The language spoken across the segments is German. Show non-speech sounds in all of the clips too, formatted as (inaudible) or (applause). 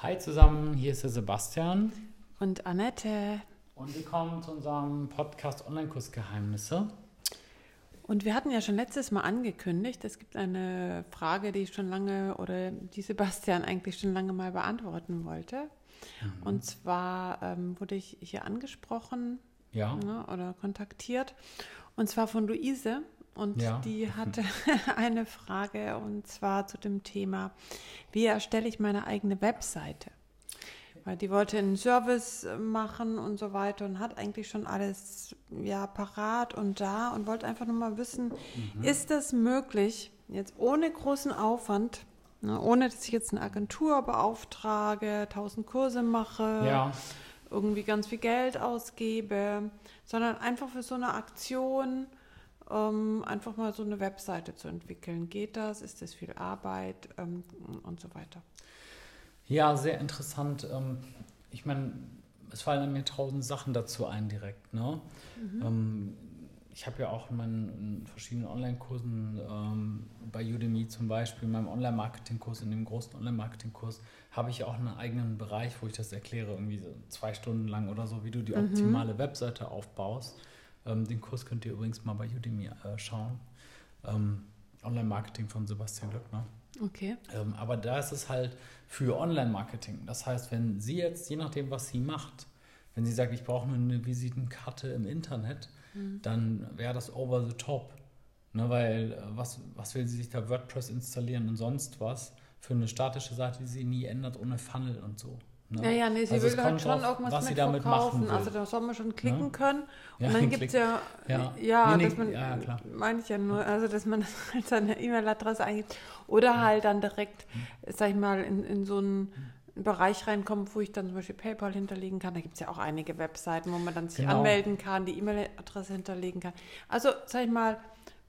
Hi zusammen, hier ist der Sebastian. Und Annette. Und willkommen zu unserem Podcast Online-Kursgeheimnisse. Und wir hatten ja schon letztes Mal angekündigt, es gibt eine Frage, die ich schon lange oder die Sebastian eigentlich schon lange mal beantworten wollte. Mhm. Und zwar ähm, wurde ich hier angesprochen ja. ne, oder kontaktiert. Und zwar von Luise. Und Ja. die (laughs) hatte (laughs) eine Frage und zwar zu dem Thema, wie erstelle ich meine eigene Webseite? Weil die wollte einen Service machen und so weiter und hat eigentlich schon alles ja parat und da und wollte einfach nur mal wissen, ist das möglich, jetzt ohne großen Aufwand, ne, ohne dass ich jetzt eine Agentur beauftrage, tausend Kurse mache, Ja, irgendwie ganz viel Geld ausgebe, sondern einfach für so eine Aktion ähm, einfach mal so eine Webseite zu entwickeln. Geht das? Ist das viel Arbeit ähm, und so weiter? ja, sehr interessant. Ähm, Ich meine, es fallen mir tausend Sachen dazu ein direkt. Ne? Ähm, Ich habe ja auch in meinen in verschiedenen Online-Kursen, ähm, bei Udemy zum Beispiel, in meinem Online-Marketing-Kurs, in dem großen Online-Marketing-Kurs, habe ich auch einen eigenen Bereich, wo ich das erkläre, irgendwie so zwei Stunden lang oder so, wie du die optimale Webseite aufbaust. Ähm, den Kurs könnt ihr übrigens mal bei Udemy äh, schauen. Ähm, Online-Marketing von Sebastian Glöckner. Okay. Ähm, aber da ist es halt für Online-Marketing. Das heißt, wenn sie jetzt, je nachdem, was sie macht, wenn sie sagt, ich brauche nur eine Visitenkarte im Internet, dann wäre das over the top. Ne, weil äh, was, was will sie sich da WordPress installieren und sonst was für eine statische Seite, die sie nie ändert, ohne Funnel und so. Ne? Ja, ja, nee, sie Also will halt schon drauf, irgendwas was sie mit damit verkaufen. machen will. Also da soll man schon klicken Ja. können. Ja, und dann klick- gibt es ja, ja. ja, Nee, nee, dass man, ja, klar. meine ich ja nur, also dass man (laughs) halt seine E-Mail-Adresse eingibt oder halt dann direkt, sag ich mal, in, in so einen Bereich reinkommt, wo ich dann zum Beispiel PayPal hinterlegen kann. Da gibt es ja auch einige Webseiten, wo man dann sich Genau. anmelden kann, die E-Mail-Adresse hinterlegen kann. Also, sag ich mal,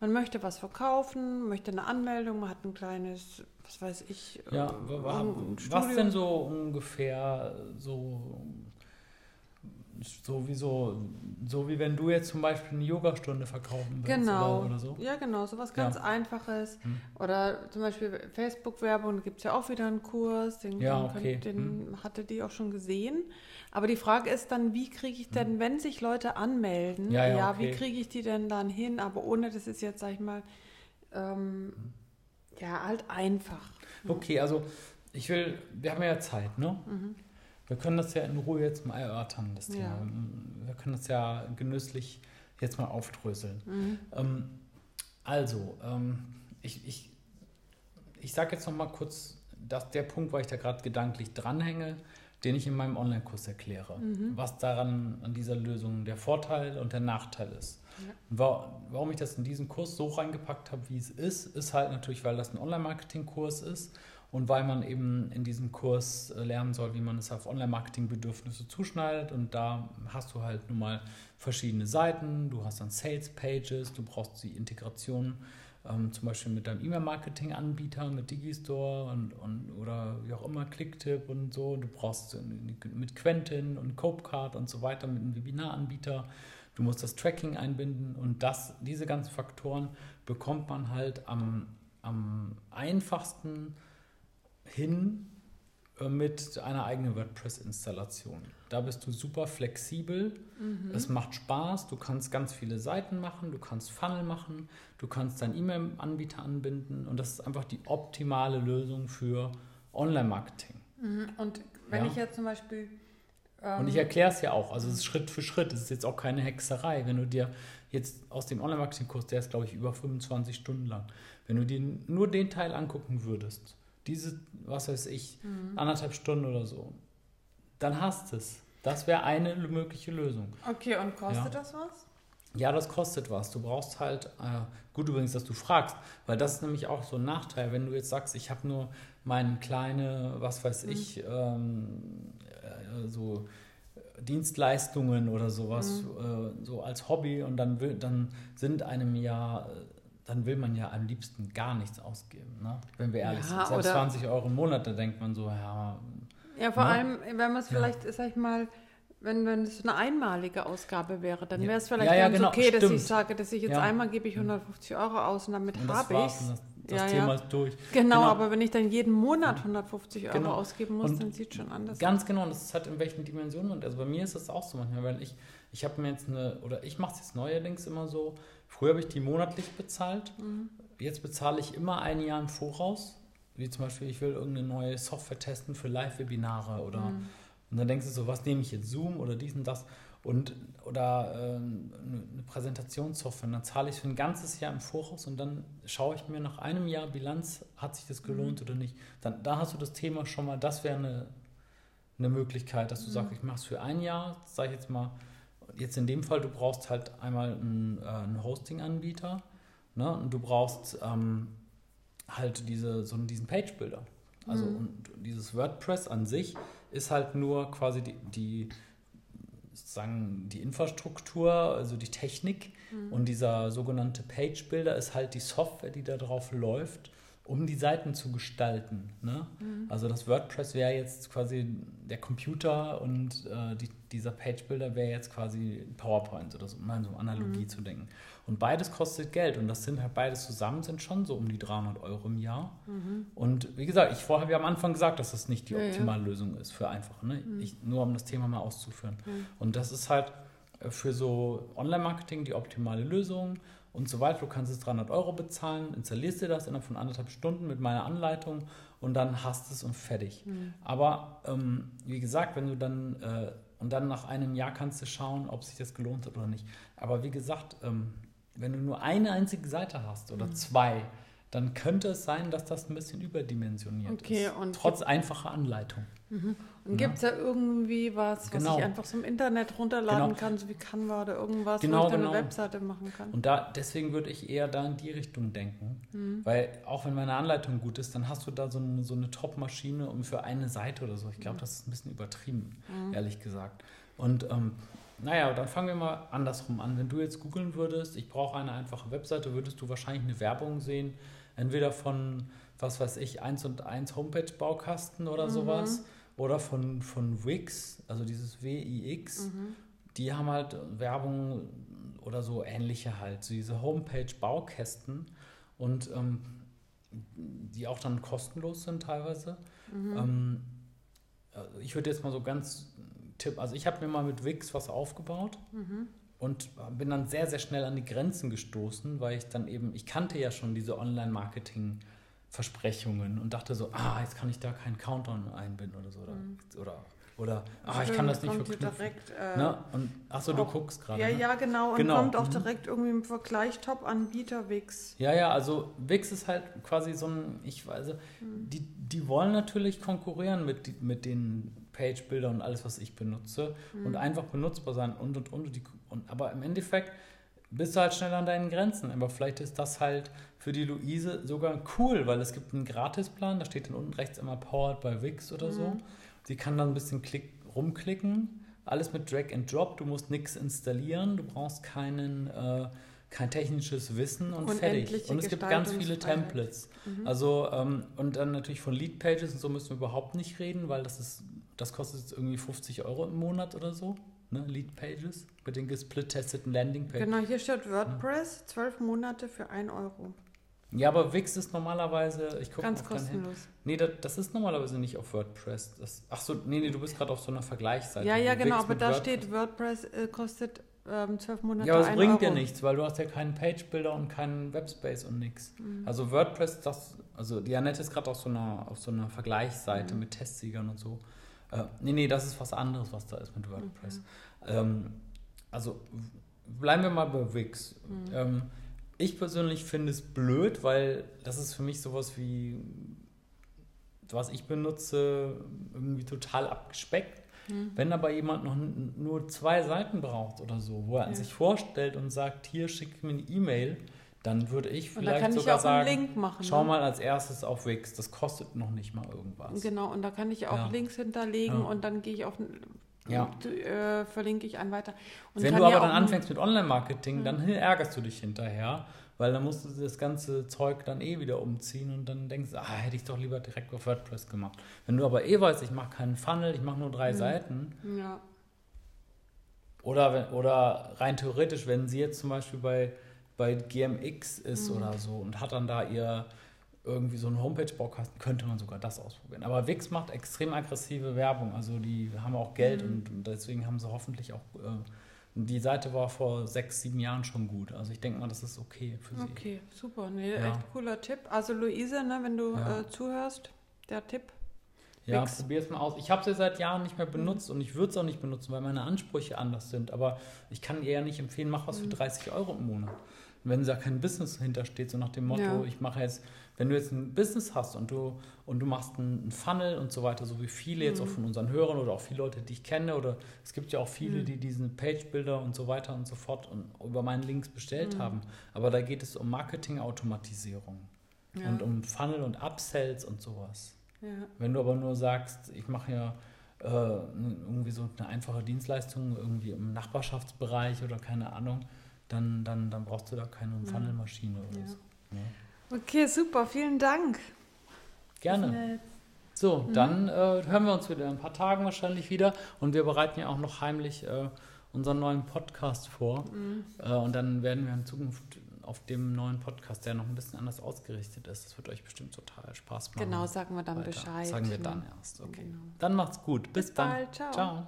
man möchte was verkaufen, möchte eine Anmeldung, man hat ein kleines, was weiß ich, Ja, äh, wa- ein was denn so ungefähr so, so wie so, so wie wenn du jetzt zum Beispiel eine Yogastunde verkaufen willst Genau. oder, oder so? Ja, genau, sowas Ja. ganz Einfaches. Hm. Oder zum Beispiel Facebook-Werbung, gibt es ja auch wieder einen Kurs, den, Ja, den, könnt- okay. den hatte die auch schon gesehen. Aber die Frage ist dann, wie kriege ich denn, wenn sich Leute anmelden, Hm. Ja, ja, wie okay. kriege ich die denn dann hin, aber ohne, das ist jetzt, sag ich mal, ähm, ja, halt einfach. Okay, also ich will, wir haben ja Zeit, ne? Wir können das ja in Ruhe jetzt mal erörtern, das Thema. Ja. Wir können das ja genüsslich jetzt mal aufdröseln. Mhm. Ähm, also, ähm, ich, ich, ich sage jetzt noch mal kurz, dass der Punkt, wo ich da gerade gedanklich dranhänge, den ich in meinem Online-Kurs erkläre, was daran an dieser Lösung der Vorteil und der Nachteil ist. Ja. Warum ich das in diesen Kurs so reingepackt habe, wie es ist, ist halt natürlich, weil das ein Online-Marketing-Kurs ist und weil man eben in diesem Kurs äh, lernen soll, wie man es auf Online-Marketing-Bedürfnisse zuschneidet. Und da hast du halt nun mal verschiedene Seiten, du hast dann Sales-Pages, du brauchst die Integration ähm, zum Beispiel mit deinem E-Mail-Marketing-Anbieter, mit Digistore und, und, oder wie auch immer, Clicktip und so. Du brauchst mit Quentin und Copecard und so weiter, mit einem Webinaranbieter. Du musst das Tracking einbinden und das, diese ganzen Faktoren bekommt man halt am, am einfachsten hin äh, mit einer eigenen WordPress-Installation. Da bist du super flexibel. Es macht Spaß. Du kannst ganz viele Seiten machen. Du kannst Funnel machen. Du kannst deinen E-Mail-Anbieter anbinden. Und das ist einfach die optimale Lösung für Online-Marketing. Mhm. Und wenn Ja. ich jetzt zum Beispiel. Ähm, Und ich erkläre es ja auch. Also es ist Schritt für Schritt. Es ist jetzt auch keine Hexerei. Wenn du dir jetzt aus dem Online-Marketing-Kurs, der ist, glaube ich, über 25 Stunden lang, wenn du dir nur den Teil angucken würdest, diese, was weiß ich, anderthalb Stunden oder so, dann hast es. Das wäre eine mögliche Lösung. okay, und kostet Ja. das was? Ja, das kostet was. Du brauchst halt, äh, gut übrigens, dass du fragst, weil das ist nämlich auch so ein Nachteil, wenn du jetzt sagst, ich habe nur meine kleine, was weiß ich, ähm, äh, so Dienstleistungen oder sowas, äh, so als Hobby und dann will, dann sind einem ja, äh, dann will man ja am liebsten gar nichts ausgeben, ne? wenn wir ehrlich Ja, sind. Selbst oder- 20 Euro im Monat, da denkt man so, ja, Ja, vor Ne? allem, wenn man es Ja. vielleicht, sag ich mal, wenn, wenn es eine einmalige Ausgabe wäre, dann Ja. wäre es vielleicht Ja, ja, ganz genau, okay, dass stimmt. ich sage, dass ich jetzt Ja. einmal gebe ich 150 Euro aus und damit habe ich Und das- das Ja, Thema ja. ist durch. Genau, aber wenn ich dann jeden Monat 150 Euro Genau. ausgeben muss, Und dann sieht schon anders aus. Ganz genau, und das ist halt in welchen Dimensionen. Und also bei mir ist das auch so manchmal, weil ich, ich habe mir jetzt eine, oder ich mache es jetzt neuerdings immer so, früher habe ich die monatlich bezahlt, Mhm. jetzt bezahle ich immer ein Jahr im Voraus, wie zum Beispiel, ich will irgendeine neue Software testen für Live-Webinare oder, Mhm. und dann denkst du so, was nehme ich jetzt, Zoom oder dies und das? Und, oder ähm, eine Präsentationssoftware, und dann zahle ich für ein ganzes Jahr im Voraus und dann schaue ich mir nach einem Jahr Bilanz, hat sich das gelohnt oder nicht. Dann, da hast du das Thema schon mal, das wäre eine, eine Möglichkeit, dass du sagst, ich mache es für ein Jahr, sage ich jetzt mal, jetzt in dem Fall, du brauchst halt einmal einen, äh, einen Hosting-Anbieter ne? und du brauchst ähm, halt diese, so diesen Page-Builder. Also und dieses WordPress an sich ist halt nur quasi die, die sozusagen die Infrastruktur, also die Technik und dieser sogenannte Page Builder ist halt die Software, die da drauf läuft, um die Seiten zu gestalten. Ne? Also das WordPress wäre jetzt quasi der Computer und äh, die, dieser Page Builder wäre jetzt quasi PowerPoint oder so, um mal so Analogie zu denken. Und beides kostet Geld und das sind halt beides zusammen sind schon so um die 300 Euro im Jahr. Und wie gesagt, ich vorher, wir haben am Anfang gesagt, dass das nicht die Ja, ja. optimale Lösung ist für einfach, ne? ich, nur um das Thema mal auszuführen. Und das ist halt für so Online-Marketing die optimale Lösung und so weiter. Du kannst es 300 Euro bezahlen, installierst dir das innerhalb von anderthalb Stunden mit meiner Anleitung und dann hast es und fertig. Aber ähm, wie gesagt, wenn du dann äh, und dann nach einem Jahr kannst du schauen, ob sich das gelohnt hat oder nicht. Aber wie gesagt, ähm, wenn du nur eine einzige Seite hast oder zwei, dann könnte es sein, dass das ein bisschen überdimensioniert Okay, ist. und Trotz einfacher Anleitung. Und gibt es da irgendwie was, was Genau. ich einfach so im Internet runterladen Genau. kann, so wie Canva oder irgendwas, Genau, wo ich dann genau. eine Webseite machen kann? Und da, deswegen würde ich eher da in die Richtung denken. Mhm. Weil auch wenn meine Anleitung gut ist, dann hast du da so eine, so eine Top-Maschine um für eine Seite oder so. Ich Mhm. glaube, das ist ein bisschen übertrieben, ehrlich gesagt. Und ähm, naja, dann fangen wir mal andersrum an. Wenn du jetzt googeln würdest, ich brauche eine einfache Webseite, würdest du wahrscheinlich eine Werbung sehen, entweder von, was weiß ich, 1 und 1 Homepage-Baukasten oder Mhm. sowas, oder von, von Wix, also dieses WIX Mhm. die haben halt Werbung oder so ähnliche halt, so diese Homepage-Baukästen und ähm, die auch dann kostenlos sind teilweise. Ähm, also ich würde jetzt mal so ganz Tipp, also ich habe mir mal mit Wix was aufgebaut und bin dann sehr, sehr schnell an die Grenzen gestoßen, weil ich dann eben, ich kannte ja schon diese Online-Marketing-Versprechungen und dachte so, ah, jetzt kann ich da keinen Countdown einbinden oder so. Oder, oder, oder ah, ich kann das nicht verknüpfen. direkt, äh, Ne? Und achso, du guckst gerade. Ja, ne? ja, genau. Und Genau, kommt auch mhm. direkt irgendwie im Vergleich Top-Anbieter Wix. Ja, ja, also Wix ist halt quasi so ein, ich weiß, die, die wollen natürlich konkurrieren mit, mit den Page-Bildern und alles, was ich benutze und einfach benutzbar sein und und und. und, und aber im Endeffekt bist du halt schnell an deinen Grenzen. Aber vielleicht ist das halt für die Luise sogar cool, weil es gibt einen Gratisplan, da steht dann unten rechts immer Powered by Wix oder so. Sie kann dann ein bisschen klick, rumklicken, alles mit Drag and Drop, du musst nichts installieren, du brauchst keinen, äh, kein technisches Wissen und fertig. Und es gibt ganz viele. Templates. Also, ähm, und dann natürlich von Lead Pages und so müssen wir überhaupt nicht reden, weil das ist, das kostet jetzt irgendwie 50 Euro im Monat oder so, ne? Lead Pages, mit den gesplit-testeten Landing Pages. Genau, hier steht WordPress, zwölf Monate für 1 Euro. Ja, aber Wix ist normalerweise, ich gucke Ganz kostenlos. Nee, das, das ist normalerweise nicht auf WordPress. Das, ach so, nee, nee, du bist gerade auf so einer Vergleichsseite. Ja, ja, Wix genau, aber da WordPress. steht, WordPress äh, kostet ähm, zwölf Monate Ja, aber es 1 bringt Euro. dir nichts, weil du hast ja keinen Page-Builder und keinen Webspace und nichts. Mhm. Also WordPress, das, also die Annette ist gerade auf so einer, auf so einer Vergleichsseite Mhm. mit Testsiegern und so. Äh, nee, nee, das ist was anderes, was da ist mit WordPress. Ähm, also bleiben wir mal bei Wix. Mhm. Ähm, ich persönlich finde es blöd, weil das ist für mich sowas wie, was ich benutze, irgendwie total abgespeckt. Mhm. Wenn aber jemand noch nur zwei Seiten braucht oder so, wo er Ja. sich vorstellt und sagt, hier schickt mir eine E-Mail, dann würde ich vielleicht ich sogar auch sagen, einen Link machen. schau ne? mal als erstes auf Wix, das kostet noch nicht mal irgendwas. Genau, und da kann ich auch Ja. Links hinterlegen Ja. und dann gehe ich auf Ja. und, äh, verlinke ich einen weiter. Und Wenn du aber dann anfängst mit Online-Marketing, dann ärgerst du dich hinterher, weil dann musst du das ganze Zeug dann eh wieder umziehen und dann denkst du, ah, hätte ich doch lieber direkt auf WordPress gemacht. Wenn du aber eh weißt, ich mache keinen Funnel, ich mache nur drei Seiten, Ja, Oder, oder rein theoretisch, wenn sie jetzt zum Beispiel bei, bei GMX ist oder so und hat dann da ihr, irgendwie so einen Homepage-Baukasten, könnte man sogar das ausprobieren. Aber Wix macht extrem aggressive Werbung. Also die haben auch Geld Mhm. und, und deswegen haben sie hoffentlich auch. Äh, die Seite war vor sechs, sieben Jahren schon gut. Also ich denke mal, das ist okay für sie. Okay, super. Nee, Ja. echt cooler Tipp. Also Luise, ne, wenn du Ja. äh, zuhörst, der Tipp. Ja, probier es mal aus. Ich habe sie seit Jahren nicht mehr benutzt und ich würde es auch nicht benutzen, weil meine Ansprüche anders sind. Aber ich kann ihr ja nicht empfehlen, mach was für 30 Euro im Monat. Wenn da kein Business hintersteht, so nach dem Motto, Ja. ich mache jetzt, wenn du jetzt ein Business hast und du und du machst einen, Funnel und so weiter, so wie viele jetzt auch von unseren Hörern oder auch viele Leute, die ich kenne, oder es gibt ja auch viele, die diesen Page-Builder und so weiter und so fort und über meinen Links bestellt haben. Aber da geht es um Marketing-Automatisierung Ja. und um Funnel und Upsells und sowas. Ja. Wenn du aber nur sagst, ich mache ja äh, irgendwie so eine einfache Dienstleistung irgendwie im Nachbarschaftsbereich oder keine Ahnung, dann, dann, dann brauchst du da keine Funnelmaschine oder Ja. so. Ja. Okay, super. Vielen Dank. Gerne. So, dann äh, hören wir uns wieder in ein paar Tagen wahrscheinlich wieder und wir bereiten ja auch noch heimlich äh, unseren neuen Podcast vor. Äh, und dann werden wir in Zukunft auf dem neuen Podcast, der noch ein bisschen anders ausgerichtet ist, das wird euch bestimmt total Spaß machen. Genau, sagen wir dann weiter. Bescheid. Sagen wir ne? dann erst. Okay. Genau. Dann macht's gut. Bis, Bis dann. bald. Ciao. Ciao.